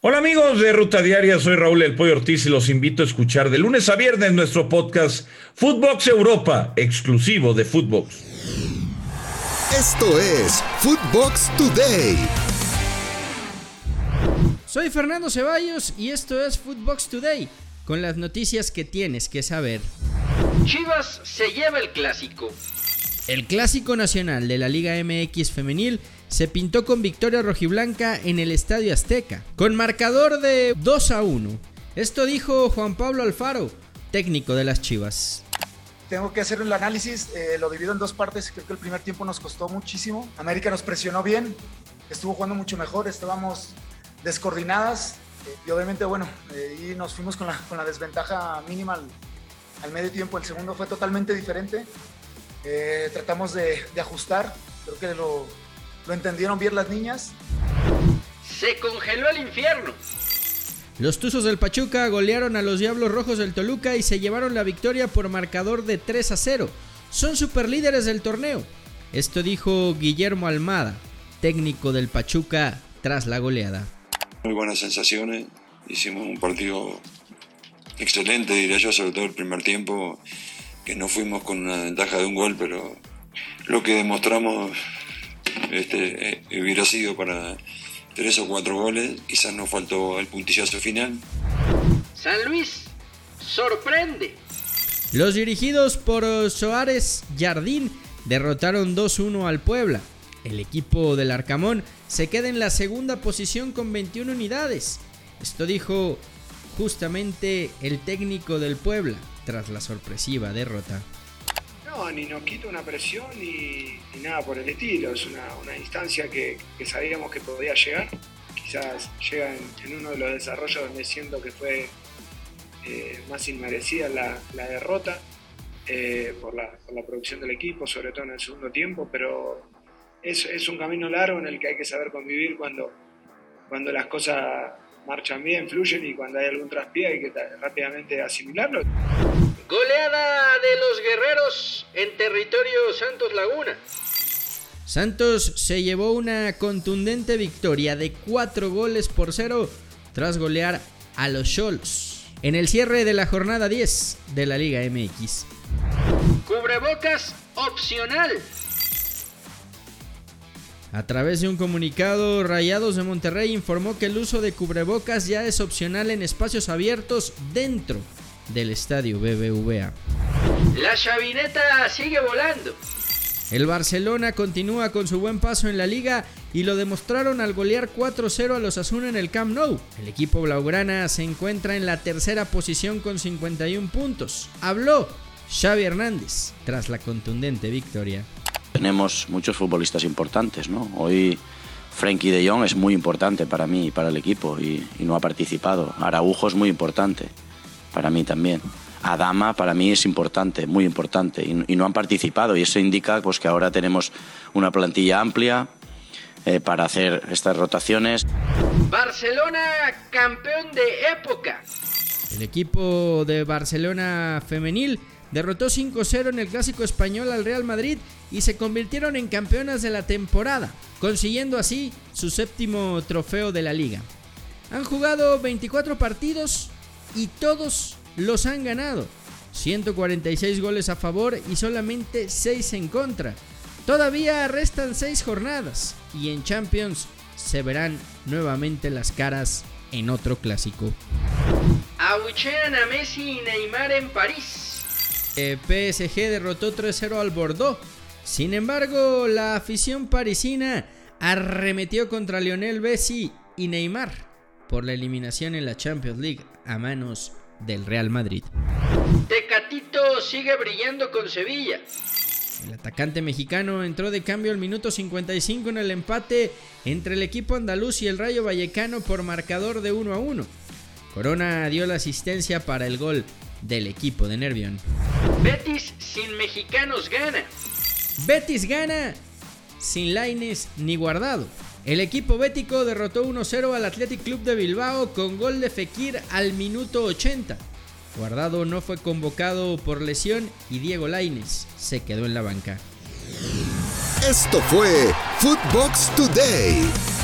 Hola amigos de Ruta Diaria, soy Raúl El Pollo Ortiz y los invito a escuchar de lunes a viernes nuestro podcast Footbox Europa, exclusivo de Footbox. Esto es Footbox Today. Soy Fernando Ceballos y esto es Footbox Today, con las noticias que tienes que saber. Chivas se lleva el clásico. El clásico nacional de la Liga MX femenil se pintó con victoria rojiblanca en el Estadio Azteca, con marcador de 2 a 1. Esto dijo Juan Pablo Alfaro, técnico de las Chivas. Tengo que hacer el análisis, eh, lo divido en dos partes, creo que el primer tiempo nos costó muchísimo. América nos presionó bien, estuvo jugando mucho mejor, estábamos descoordinadas eh, y obviamente, bueno, eh, y nos fuimos con la, desventaja mínima al, medio tiempo. El segundo fue totalmente diferente, tratamos de, de ajustar, creo que lo, ¿Lo entendieron bien las niñas? Se congeló el infierno. Los Tuzos del Pachuca golearon a los Diablos Rojos del Toluca y se llevaron la victoria por marcador de 3 a 0. Son superlíderes del torneo. Esto dijo Guillermo Almada, técnico del Pachuca tras la goleada. Muy buenas sensaciones. Hicimos un partido excelente, diría yo, sobre todo el primer tiempo, que no fuimos con una ventaja de un gol, pero lo que demostramos este, eh, hubiera sido para tres o cuatro goles, quizás nos faltó el puntillazo final. San Luis sorprende. Los dirigidos por Soares Jardín derrotaron 2-1 al Puebla. El equipo del Arcamón se queda en la segunda posición con 21 unidades. Esto dijo justamente el técnico del Puebla tras la sorpresiva derrota ni nos quita una presión ni, nada por el estilo. Es una, instancia que, sabíamos que podía llegar. Quizás llega en, uno de los desarrollos donde siento que fue eh, más inmerecida la, derrota eh, por, la, producción del equipo, sobre todo en el segundo tiempo, pero es, un camino largo en el que hay que saber convivir cuando, cuando las cosas marchan bien, fluyen y cuando hay algún traspié hay que rápidamente asimilarlo. Goleada de los guerreros en territorio Santos Laguna. Santos se llevó una contundente victoria de 4 goles por 0 tras golear a los Scholz en el cierre de la jornada 10 de la Liga MX. Cubrebocas opcional. A través de un comunicado, Rayados de Monterrey informó que el uso de cubrebocas ya es opcional en espacios abiertos dentro del estadio BBVA. La chavineta sigue volando. El Barcelona continúa con su buen paso en la liga y lo demostraron al golear 4-0 a los Asuna en el Camp Nou. El equipo blaugrana se encuentra en la tercera posición con 51 puntos. Habló Xavi Hernández tras la contundente victoria. Tenemos muchos futbolistas importantes, ¿no? Hoy Frenkie de Jong es muy importante para mí y para el equipo y, y no ha participado. Araujo es muy importante para mí también. Adama para mí es importante, muy importante, y, no han participado y eso indica pues, que ahora tenemos una plantilla amplia eh, para hacer estas rotaciones. Barcelona campeón de época. El equipo de Barcelona femenil derrotó 5-0 en el clásico español al Real Madrid y se convirtieron en campeonas de la temporada, consiguiendo así su séptimo trofeo de la liga. Han jugado 24 partidos y todos los han ganado. 146 goles a favor y solamente 6 en contra. Todavía restan 6 jornadas y en Champions se verán nuevamente las caras en otro clásico. Abuchean a Messi y Neymar en París. PSG derrotó 3-0 al Bordeaux. Sin embargo, la afición parisina arremetió contra Lionel Messi y Neymar por la eliminación en la Champions League a manos del Real Madrid. Tecatito sigue brillando con Sevilla. El atacante mexicano entró de cambio al minuto 55 en el empate entre el equipo andaluz y el Rayo Vallecano por marcador de 1 a 1. Corona dio la asistencia para el gol del equipo de Nervión. Betis sin mexicanos gana. Betis gana sin Laines ni guardado. El equipo bético derrotó 1-0 al Athletic Club de Bilbao con gol de Fekir al minuto 80. Guardado no fue convocado por lesión y Diego Laines se quedó en la banca. Esto fue Footbox Today.